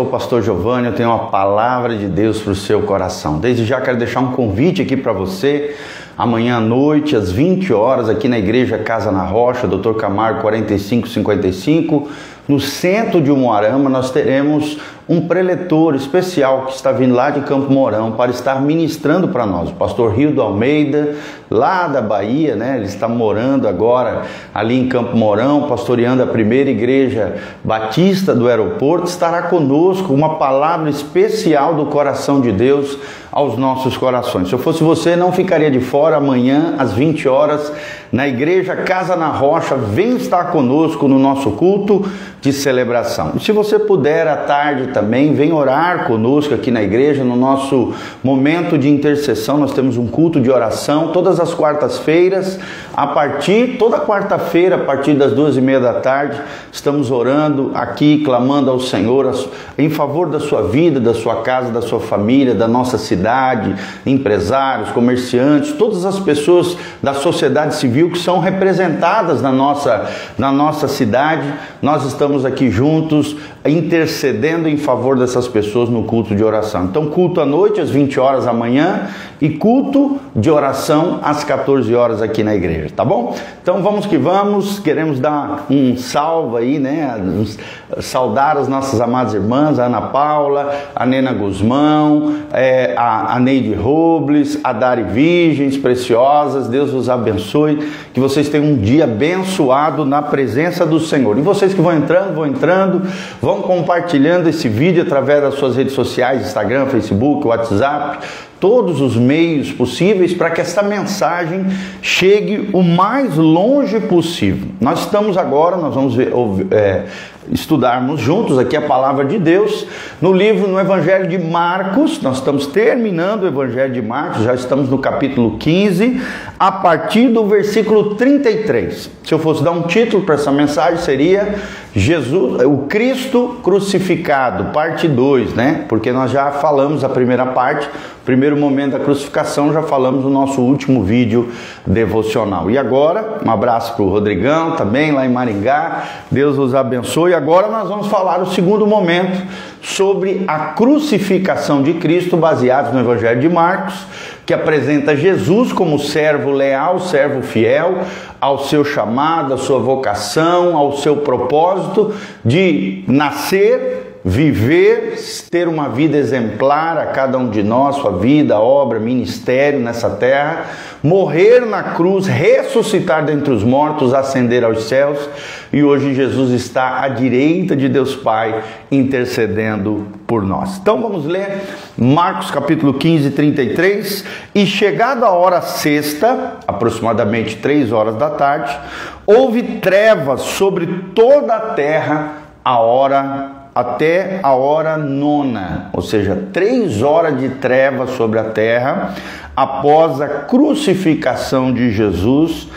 sou o pastor Giovanni, eu tenho uma palavra de Deus para o seu coração. Desde já quero deixar um convite aqui para você. Amanhã à noite, às 20 horas, aqui na Igreja Casa na Rocha, Dr. Camargo 4555, no centro de Umuarama, nós teremos um preletor especial que está vindo lá de Campo Mourão para estar ministrando para nós. O pastor Rio do Almeida, lá da Bahia, né? Ele está morando agora ali em Campo Mourão, pastoreando a primeira igreja batista do aeroporto, estará conosco uma palavra especial do coração de Deus aos nossos corações. Se eu fosse você, não ficaria de fora amanhã às 20 horas na igreja Casa na Rocha. Vem estar conosco no nosso culto de celebração. E se você puder à tarde também, vem orar conosco aqui na igreja no nosso momento de intercessão. Nós temos um culto de oração todas as quartas-feiras, a partir toda quarta-feira, a partir das duas e meia da tarde, estamos orando aqui, clamando ao Senhor em favor da sua vida, da sua casa, da sua família, da nossa cidade cidade, empresários, comerciantes, todas as pessoas da sociedade civil que são representadas na nossa, na nossa cidade. Nós estamos aqui juntos intercedendo em favor dessas pessoas no culto de oração. Então, culto à noite, às 20 horas da manhã, e culto de oração às 14 horas aqui na igreja, tá bom? Então vamos que vamos, queremos dar um salve aí, né? Saudar as nossas amadas irmãs, a Ana Paula, a Nena Guzmão, é, a, a Neide Robles, a Dari Virgens Preciosas, Deus os abençoe, que vocês tenham um dia abençoado na presença do Senhor. E vocês que vão entrando, vão entrando, vão compartilhando esse vídeo através das suas redes sociais, Instagram, Facebook, WhatsApp, todos os meios possíveis para que essa mensagem chegue o mais longe possível. Nós estamos agora, nós vamos ver, é, estudarmos juntos aqui a palavra de Deus no livro, no Evangelho de Marcos. Nós estamos terminando o Evangelho de Marcos, já estamos no capítulo 15, a partir do versículo 33. Se eu fosse dar um título para essa mensagem, seria Jesus, o Cristo crucificado, parte 2, né? Porque nós já falamos a primeira parte, primeiro momento da crucificação, já falamos no nosso último vídeo devocional. E agora, um abraço para o Rodrigão também, lá em Maringá. Deus os abençoe. Agora nós vamos falar o segundo momento sobre a crucificação de Cristo, baseado no Evangelho de Marcos, que apresenta Jesus como servo leal, servo fiel ao seu chamado, à sua vocação, ao seu propósito de nascer viver, ter uma vida exemplar a cada um de nós, sua vida, obra, ministério nessa terra, morrer na cruz, ressuscitar dentre os mortos, ascender aos céus, e hoje Jesus está à direita de Deus Pai, intercedendo por nós. Então vamos ler Marcos capítulo 15, 33. E chegada a hora sexta, aproximadamente três horas da tarde, houve trevas sobre toda a terra a hora até a hora nona, ou seja, três horas de trevas sobre a terra após a crucificação de Jesus.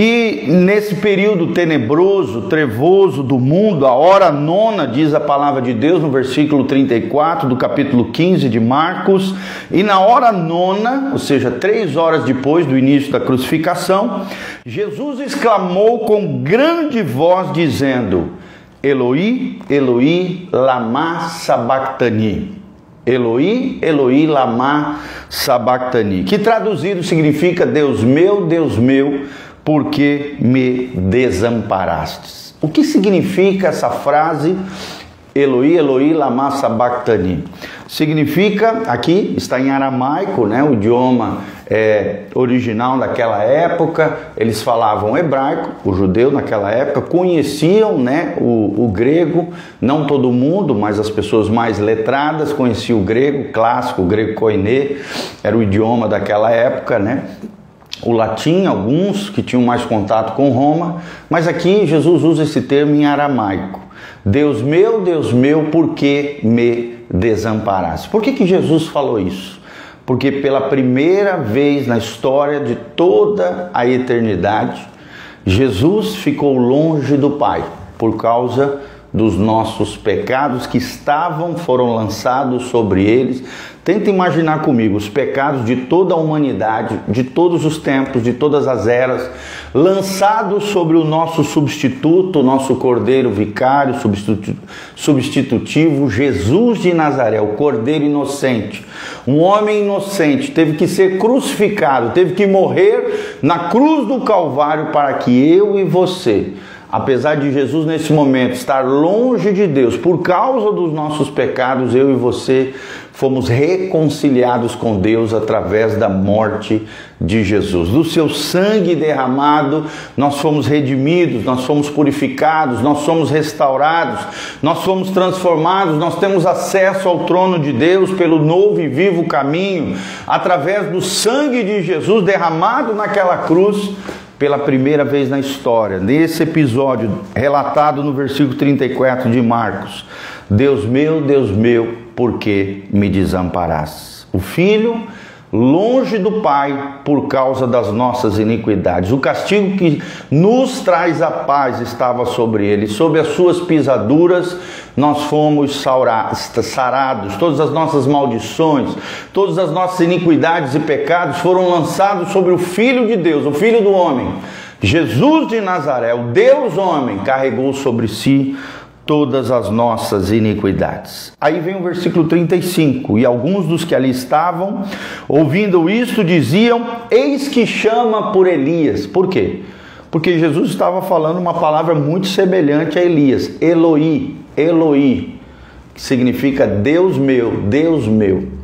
E nesse período tenebroso, trevoso do mundo, a hora nona, diz a palavra de Deus no versículo 34 do capítulo 15 de Marcos, e na hora nona, ou seja, três horas depois do início da crucificação, Jesus exclamou com grande voz, dizendo: Eloi, Eloi, lama sabachthani. Eloi, Eloi, lama sabachthani. Que traduzido significa Deus meu, Deus meu, por que me desamparastes? O que significa essa frase? Eloi, Eloi, lama sabachthani. Significa, aqui está em aramaico, né, o idioma é, original daquela época, eles falavam hebraico, o judeu naquela época, conheciam né, o, o grego, não todo mundo, mas as pessoas mais letradas conheciam o grego clássico, o grego koiné, era o idioma daquela época, né? o latim, alguns que tinham mais contato com Roma, mas aqui Jesus usa esse termo em aramaico. Deus meu, Deus meu, por que me desamparasse? Por que, que Jesus falou isso? Porque pela primeira vez na história de toda a eternidade, Jesus ficou longe do Pai por causa dos nossos pecados que estavam, foram lançados sobre eles. Tenta imaginar comigo os pecados de toda a humanidade, de todos os tempos, de todas as eras, lançados sobre o nosso substituto, nosso cordeiro vicário, substitutivo, Jesus de Nazaré, o cordeiro inocente. Um homem inocente teve que ser crucificado, teve que morrer na cruz do Calvário para que eu e você apesar de Jesus nesse momento estar longe de Deus por causa dos nossos pecados, eu e você fomos reconciliados com Deus através da morte de Jesus. Do seu sangue derramado, nós fomos redimidos, nós fomos purificados, nós somos restaurados, nós fomos transformados, nós temos acesso ao trono de Deus pelo novo e vivo caminho, através do sangue de Jesus derramado naquela cruz pela primeira vez na história, nesse episódio relatado no versículo 34 de Marcos: Deus meu, Deus meu, por que me desamparaste? O filho longe do Pai por causa das nossas iniquidades. O castigo que nos traz a paz estava sobre ele, sob as suas pisaduras nós fomos sarados, todas as nossas maldições, todas as nossas iniquidades e pecados foram lançados sobre o Filho de Deus, o Filho do homem. Jesus de Nazaré, o Deus homem, carregou sobre si todas as nossas iniquidades. Aí vem o versículo 35: E alguns dos que ali estavam, ouvindo isto, diziam: Eis que chama por Elias. Por quê? Porque Jesus estava falando uma palavra muito semelhante a Elias, Eloi, Eloi, que significa Deus meu, Deus meu.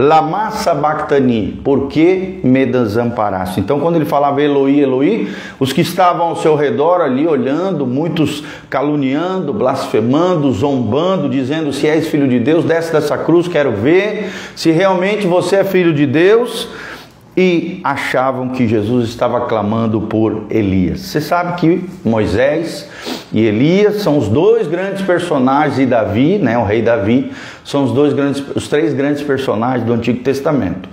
Lama sabachthani, por que me desamparaste? Então, quando ele falava Eloi, Eloi, os que estavam ao seu redor ali olhando, muitos caluniando, blasfemando, zombando, dizendo: Se és filho de Deus, desce dessa cruz, quero ver. Se realmente você é filho de Deus, e achavam que Jesus estava clamando por Elias. Você sabe que Moisés e Elias são os dois grandes personagens e Davi, né, o rei Davi, são os dois grandes, os três grandes personagens do Antigo Testamento.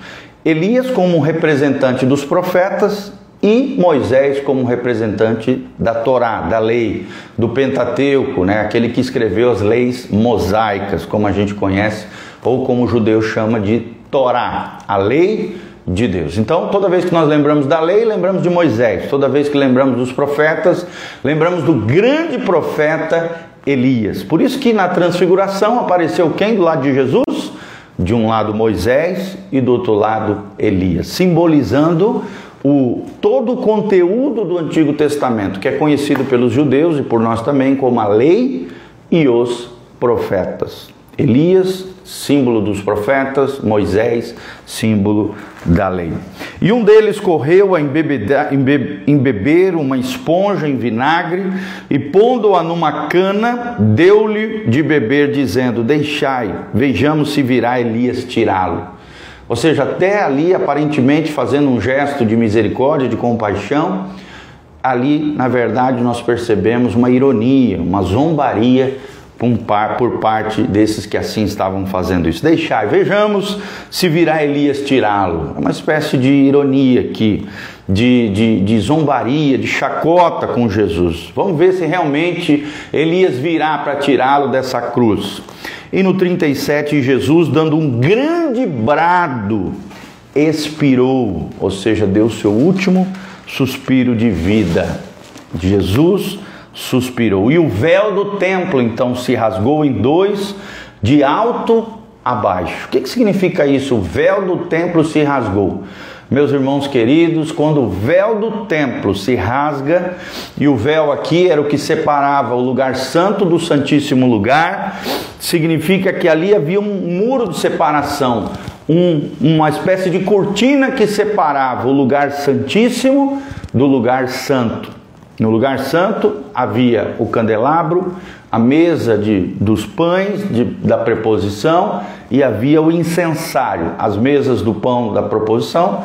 Elias como representante dos profetas e Moisés como representante da Torá, da lei, do Pentateuco, né, aquele que escreveu as leis mosaicas, como a gente conhece, ou como o judeu chama de Torá, a lei de Deus. Então, toda vez que nós lembramos da lei, lembramos de Moisés. Toda vez que lembramos dos profetas, lembramos do grande profeta Elias. Por isso que na transfiguração apareceu quem do lado de Jesus? De um lado Moisés e do outro lado Elias, simbolizando o todo o conteúdo do Antigo Testamento, que é conhecido pelos judeus e por nós também como a lei e os profetas. Elias, símbolo dos profetas, Moisés, símbolo da lei. E um deles correu a embeber uma esponja em vinagre e, pondo-a numa cana, deu-lhe de beber, dizendo: Deixai, vejamos se virá Elias tirá-lo. Ou seja, até ali, aparentemente fazendo um gesto de misericórdia, de compaixão, ali, na verdade, nós percebemos uma ironia, uma zombaria por parte desses que assim estavam fazendo isso. Deixai, vejamos se virá Elias tirá-lo. É uma espécie de ironia aqui, de, de, de zombaria, de chacota com Jesus. Vamos ver se realmente Elias virá para tirá-lo dessa cruz. E no 37, Jesus, dando um grande brado, expirou, ou seja, deu seu último suspiro de vida. Jesus suspirou. E o véu do templo então se rasgou em dois, de alto a baixo. O que, que significa isso? O véu do templo se rasgou. Meus irmãos queridos, quando o véu do templo se rasga, e o véu aqui era o que separava o lugar santo do Santíssimo Lugar, significa que ali havia um muro de separação, um, uma espécie de cortina que separava o lugar santíssimo do lugar santo. No lugar santo havia o candelabro, a mesa de, dos pães de, da preposição e havia o incensário. As mesas do pão da proposição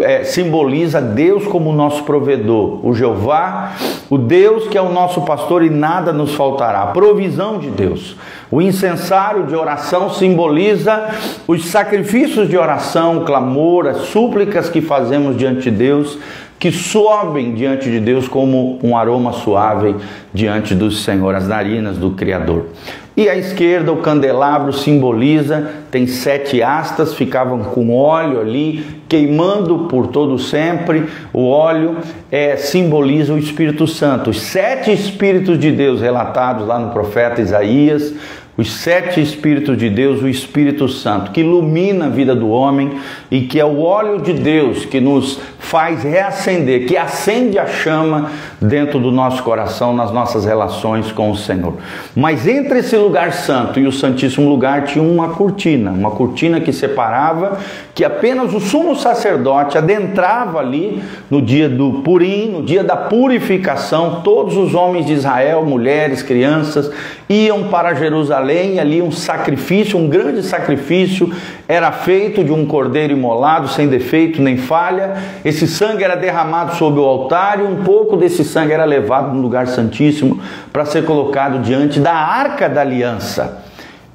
é, simboliza Deus como nosso provedor, o Jeová, o Deus que é o nosso pastor e nada nos faltará, a provisão de Deus. O incensário de oração simboliza os sacrifícios de oração, clamor, as súplicas que fazemos diante de Deus que sobem diante de Deus como um aroma suave diante do Senhor, as narinas do Criador. E à esquerda o candelabro simboliza, tem sete astas, ficavam com óleo ali, queimando por todo sempre. O óleo é, simboliza o Espírito Santo. Os sete Espíritos de Deus relatados lá no profeta Isaías, os sete Espíritos de Deus, o Espírito Santo, que ilumina a vida do homem e que é o óleo de Deus que nos faz reacender, que acende a chama dentro do nosso coração, nas nossas relações com o Senhor. Mas entre esse lugar santo e o Santíssimo Lugar tinha uma cortina, uma cortina que separava, que apenas o sumo sacerdote adentrava ali no dia do Purim, no dia da purificação, todos os homens de Israel, mulheres, crianças, iam para Jerusalém, ali um sacrifício, um grande sacrifício, era feito de um cordeiro imolado, sem defeito nem falha. Esse sangue era derramado sobre o altar e um pouco desse sangue era levado no lugar santíssimo para ser colocado diante da arca da aliança.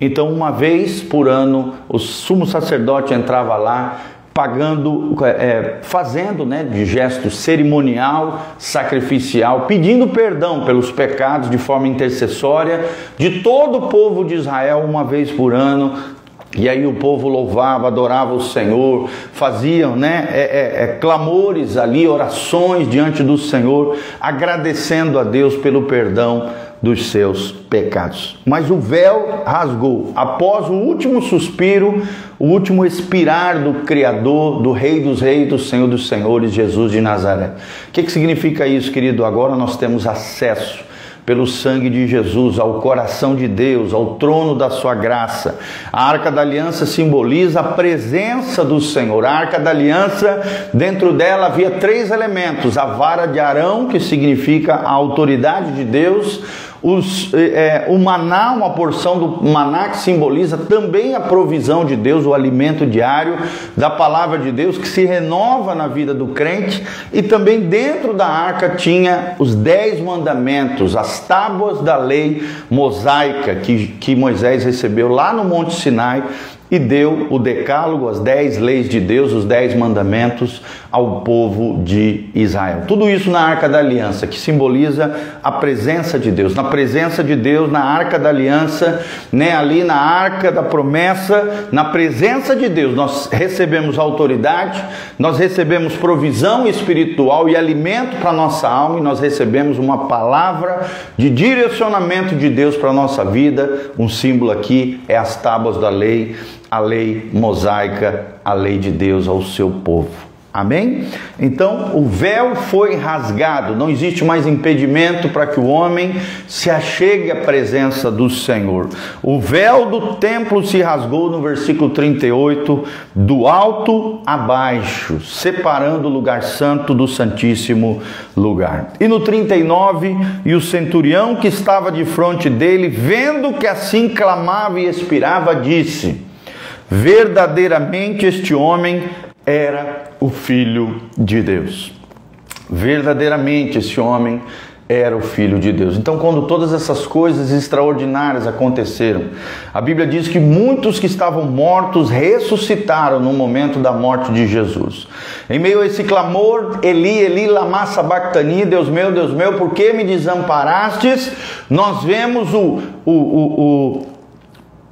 Então, uma vez por ano, o sumo sacerdote entrava lá pagando, é, fazendo né, de gesto cerimonial, sacrificial, pedindo perdão pelos pecados de forma intercessória de todo o povo de Israel uma vez por ano. E aí o povo louvava, adorava o Senhor, faziam né, é, é, é clamores ali, orações diante do Senhor, agradecendo a Deus pelo perdão dos seus pecados. Mas o véu rasgou após o último suspiro, o último expirar do Criador, do Rei dos Reis, do Senhor dos Senhores, Jesus de Nazaré. O que, que significa isso, querido? Agora nós temos acesso pelo sangue de Jesus ao coração de Deus, ao trono da sua graça. A arca da aliança simboliza a presença do Senhor. A arca da aliança, dentro dela havia três elementos: a vara de Arão, que significa a autoridade de Deus, os, é, o maná, uma porção do maná que simboliza também a provisão de Deus, o alimento diário da palavra de Deus que se renova na vida do crente, e também dentro da arca tinha os dez mandamentos, as tábuas da lei mosaica que, que Moisés recebeu lá no Monte Sinai e deu o decálogo, as dez leis de Deus, os dez mandamentos ao povo de Israel. Tudo isso na Arca da Aliança, que simboliza a presença de Deus. Na presença de Deus, na Arca da Aliança, né, ali na Arca da Promessa, na presença de Deus, nós recebemos autoridade, nós recebemos provisão espiritual e alimento para nossa alma e nós recebemos uma palavra de direcionamento de Deus para a nossa vida. Um símbolo aqui é as tábuas da lei a lei mosaica, a lei de Deus ao seu povo. Amém? Então o véu foi rasgado, não existe mais impedimento para que o homem se achegue à presença do Senhor. O véu do templo se rasgou no versículo 38, do alto a baixo, separando o lugar santo do santíssimo lugar. E no 39, e o centurião que estava de frente dele, vendo que assim clamava e expirava, disse: Verdadeiramente este homem era o Filho de Deus. Verdadeiramente esse homem era o Filho de Deus. Então, quando todas essas coisas extraordinárias aconteceram, a Bíblia diz que muitos que estavam mortos ressuscitaram no momento da morte de Jesus. Em meio a esse clamor, Eli, Eli, lama sabachthani, Deus meu, Deus meu, por que me desamparastes? Nós vemos o, o, o, o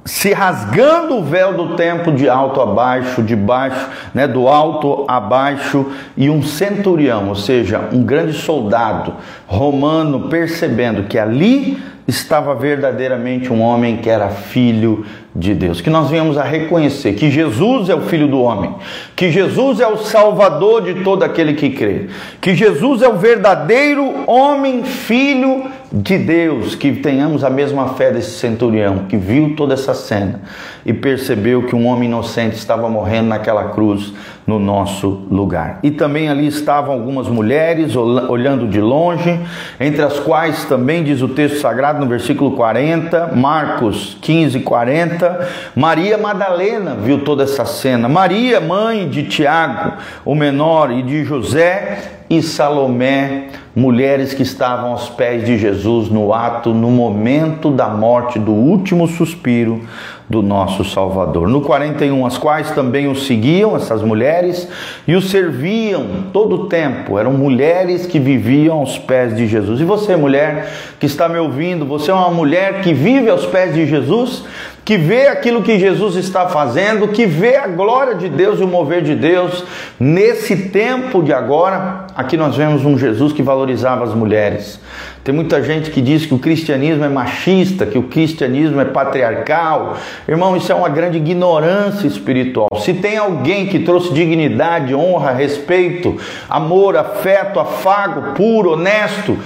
se rasgando o véu do templo de alto a baixo, de baixo, né, do alto a baixo, e um centurião, ou seja, um grande soldado romano, percebendo que ali estava verdadeiramente um homem que era filho de Deus. Que nós venhamos a reconhecer que Jesus é o filho do homem, que Jesus é o salvador de todo aquele que crê, que Jesus é o verdadeiro homem, filho de Deus, que tenhamos a mesma fé desse centurião que viu toda essa cena e percebeu que um homem inocente estava morrendo naquela cruz no nosso lugar. E também ali estavam algumas mulheres olhando de longe, entre as quais também diz o texto sagrado no versículo 40, Marcos 15, 40, Maria Madalena viu toda essa cena. Maria, mãe de Tiago, o menor, e de José, e Salomé, mulheres que estavam aos pés de Jesus no ato, no momento da morte, do último suspiro do nosso Salvador. No 41, as quais também o seguiam, essas mulheres, e o serviam todo o tempo. Eram mulheres que viviam aos pés de Jesus. E você, mulher que está me ouvindo, você é uma mulher que vive aos pés de Jesus? Que vê aquilo que Jesus está fazendo, que vê a glória de Deus e o mover de Deus nesse tempo de agora. Aqui nós vemos um Jesus que valorizava as mulheres. Tem muita gente que diz que o cristianismo é machista, que o cristianismo é patriarcal. Irmão, isso é uma grande ignorância espiritual. Se tem alguém que trouxe dignidade, honra, respeito, amor, afeto, afago, puro, honesto,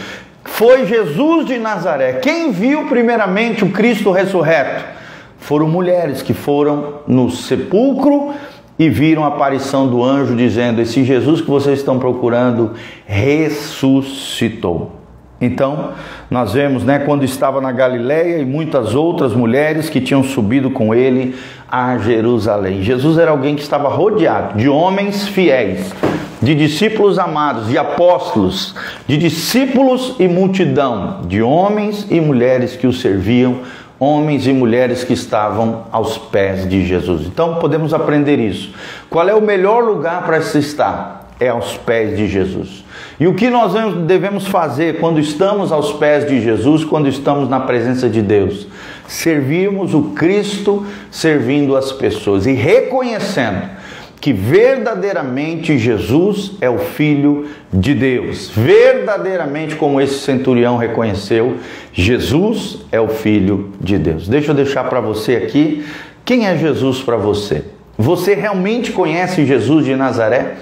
foi Jesus de Nazaré. Quem viu primeiramente o Cristo ressurreto? Foram mulheres que foram no sepulcro e viram a aparição do anjo dizendo: Esse Jesus que vocês estão procurando ressuscitou. Então, nós vemos, né, quando estava na Galileia e muitas outras mulheres que tinham subido com ele a Jerusalém. Jesus era alguém que estava rodeado de homens fiéis, de discípulos amados, de apóstolos, de discípulos e multidão, de homens e mulheres que o serviam homens e mulheres que estavam aos pés de Jesus. Então podemos aprender isso. Qual é o melhor lugar para se estar? É aos pés de Jesus. E o que nós devemos fazer quando estamos aos pés de Jesus, quando estamos na presença de Deus? Servirmos o Cristo servindo as pessoas e reconhecendo que verdadeiramente Jesus é o Filho de Deus. Verdadeiramente, como esse centurião reconheceu, Jesus é o Filho de Deus. Deixa eu deixar para você aqui quem é Jesus para você. Você realmente conhece Jesus de Nazaré?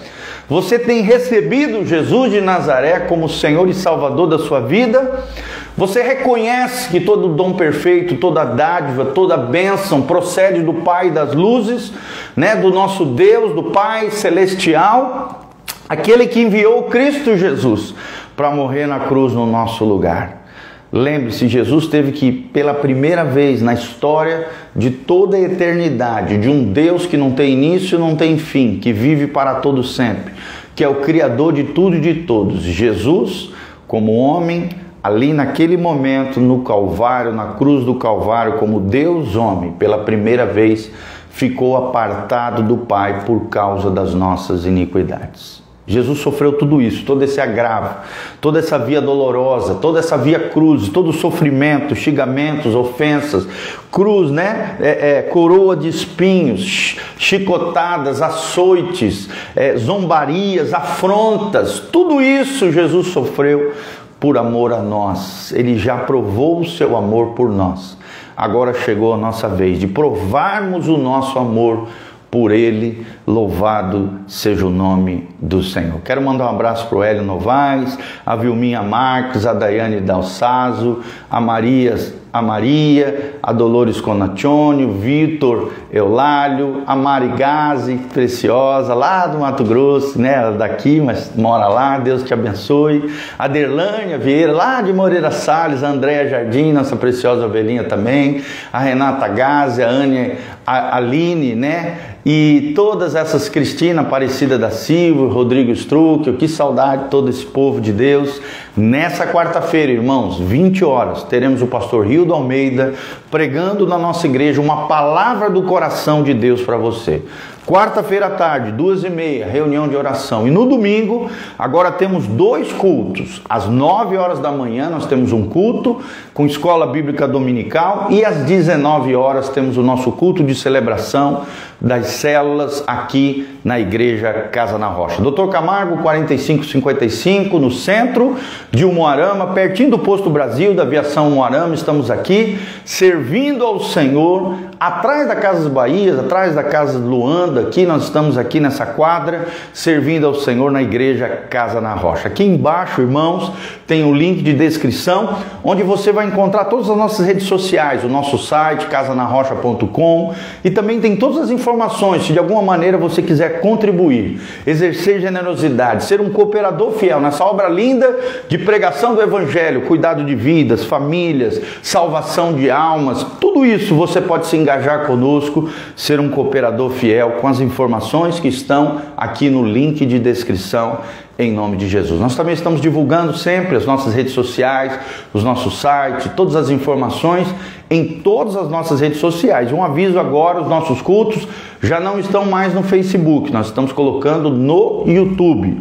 Você tem recebido Jesus de Nazaré como Senhor e Salvador da sua vida? Você reconhece que todo dom perfeito, toda dádiva, toda bênção procede do Pai das luzes, né, do nosso Deus, do Pai celestial, aquele que enviou Cristo Jesus para morrer na cruz no nosso lugar. Lembre-se, Jesus teve que, pela primeira vez na história de toda a eternidade, de um Deus que não tem início não tem fim, que vive para todo sempre, que é o Criador de tudo e de todos. Jesus, como homem, ali naquele momento no Calvário, na cruz do Calvário, como Deus homem, pela primeira vez ficou apartado do Pai por causa das nossas iniquidades. Jesus sofreu tudo isso, todo esse agravo, toda essa via dolorosa, toda essa via cruz, todo o sofrimento, xingamentos, ofensas, cruz, né? É, é, coroa de espinhos, chicotadas, açoites, é, zombarias, afrontas, tudo isso Jesus sofreu por amor a nós. Ele já provou o seu amor por nós. Agora chegou a nossa vez de provarmos o nosso amor por ele. Louvado seja o nome do Senhor. Quero mandar um abraço para o Hélio Novaes, a Vilminha Marques, a Daiane Dalsazo, a Maria a Maria, a Dolores Conaccione, o Vitor Eulálio, a Mari Gazi, preciosa, lá do Mato Grosso, né? Ela daqui, mas mora lá, Deus te abençoe. A Derlânia Vieira, lá de Moreira Salles, a Andréia Jardim, nossa preciosa ovelhinha também, a Renata Gazi, a Ania a Aline, né? E todas essas, Cristina Aparecida da Silva, Rodrigo Struck, que saudade de todo esse povo de Deus. Nessa quarta-feira, irmãos, 20 horas, teremos o pastor Rio do Almeida pregando na nossa igreja uma palavra do coração de Deus para você. Quarta-feira à tarde, duas e meia, reunião de oração. E no domingo, agora temos dois cultos. Às nove horas da manhã, nós temos um culto com escola bíblica dominical. E às 19 horas, temos o nosso culto de celebração das células aqui na Igreja Casa na Rocha. Doutor Camargo, 4555, no centro de Umuarama, pertinho do Posto Brasil, da Aviação Umuarama. Estamos aqui servindo ao Senhor Atrás da Casa das Bahias, atrás da Casa de Luanda, aqui nós estamos aqui nessa quadra, servindo ao Senhor na igreja Casa na Rocha. Aqui embaixo, irmãos, tem o um link de descrição, onde você vai encontrar todas as nossas redes sociais, o nosso site, casanarrocha.com, e também tem todas as informações, se de alguma maneira você quiser contribuir, exercer generosidade, ser um cooperador fiel nessa obra linda de pregação do Evangelho, cuidado de vidas, famílias, salvação de almas, tudo isso você pode se engajar conosco, ser um cooperador fiel com as informações que estão aqui no link de descrição em nome de Jesus. Nós também estamos divulgando sempre as nossas redes sociais, os nossos sites, todas as informações em todas as nossas redes sociais. Um aviso agora, os nossos cultos já não estão mais no Facebook, nós estamos colocando no YouTube.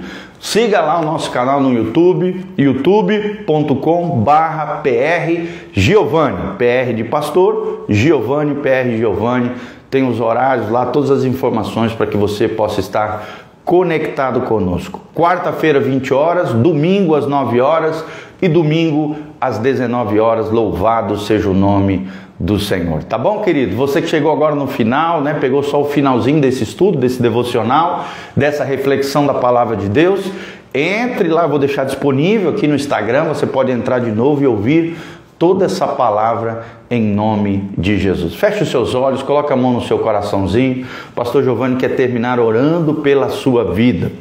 Siga lá o nosso canal no YouTube, youtube.com barra PR Giovanni, PR de pastor, Giovanni, PR Giovanni, tem os horários lá, todas as informações para que você possa estar conectado conosco. Quarta-feira, 20 horas, domingo às 9 horas e domingo às 19 horas. Louvado seja o nome do Senhor. Tá bom, querido? Você que chegou agora no final, né? Pegou só o finalzinho desse estudo, desse devocional, dessa reflexão da palavra de Deus. Entre lá, vou deixar disponível aqui no Instagram, você pode entrar de novo e ouvir toda essa palavra em nome de Jesus. Feche os seus olhos, coloque a mão no seu coraçãozinho. O pastor Giovanni quer terminar orando pela sua vida.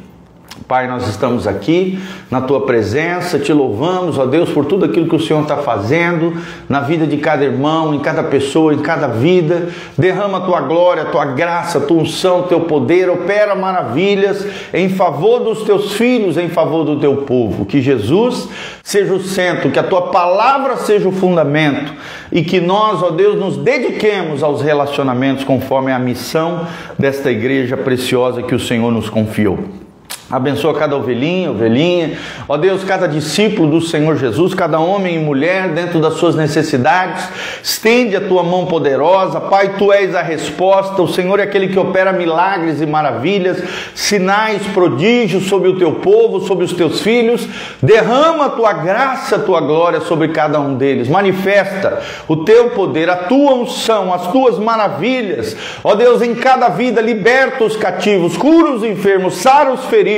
Pai, nós estamos aqui na tua presença, te louvamos, ó Deus, por tudo aquilo que o Senhor está fazendo na vida de cada irmão, em cada pessoa, em cada vida. Derrama a tua glória, a tua graça, a tua unção, teu poder, opera maravilhas em favor dos teus filhos, em favor do teu povo. Que Jesus seja o centro, que a tua palavra seja o fundamento e que nós, ó Deus, nos dediquemos aos relacionamentos conforme a missão desta igreja preciosa que o Senhor nos confiou. Abençoa cada ovelhinha, ovelhinha. Ó Deus, cada discípulo do Senhor Jesus, cada homem e mulher dentro das suas necessidades. Estende a tua mão poderosa. Pai, tu és a resposta. O Senhor é aquele que opera milagres e maravilhas, sinais, prodígios sobre o teu povo, sobre os teus filhos. Derrama a tua graça, a tua glória sobre cada um deles. Manifesta o teu poder, a tua unção, as tuas maravilhas. Ó Deus, em cada vida, liberta os cativos, cura os enfermos, sara os feridos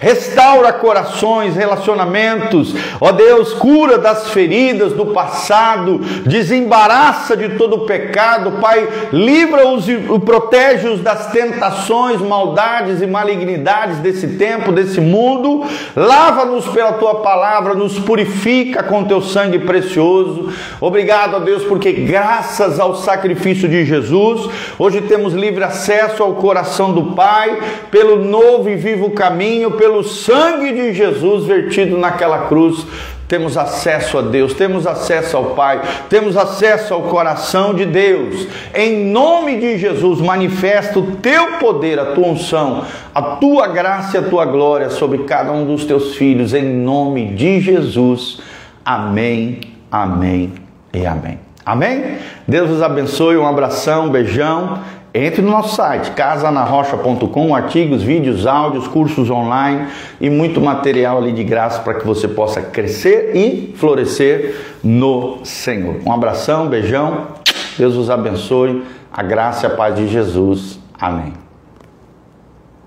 restaura corações, relacionamentos, ó Deus, cura das feridas do passado, desembaraça de todo o pecado, Pai, livra-os e protege-os das tentações, maldades e malignidades desse tempo, desse mundo, lava-nos pela tua palavra, nos purifica com teu sangue precioso. Obrigado, ó Deus, porque graças ao sacrifício de Jesus, hoje temos livre acesso ao coração do Pai, pelo novo e vivo caminho caminho, pelo sangue de Jesus vertido naquela cruz, temos acesso a Deus, temos acesso ao Pai, temos acesso ao coração de Deus. Em nome de Jesus, manifesta o teu poder, a tua unção, a tua graça e a tua glória sobre cada um dos teus filhos, em nome de Jesus. Amém, amém e amém. Amém? Deus os abençoe, um abração, um beijão entre no nosso site casanarrocha.com, artigos, vídeos, áudios, cursos online e muito material ali de graça para que você possa crescer e florescer no Senhor. Um abração, beijão, Deus os abençoe, a graça e a paz de Jesus. Amém.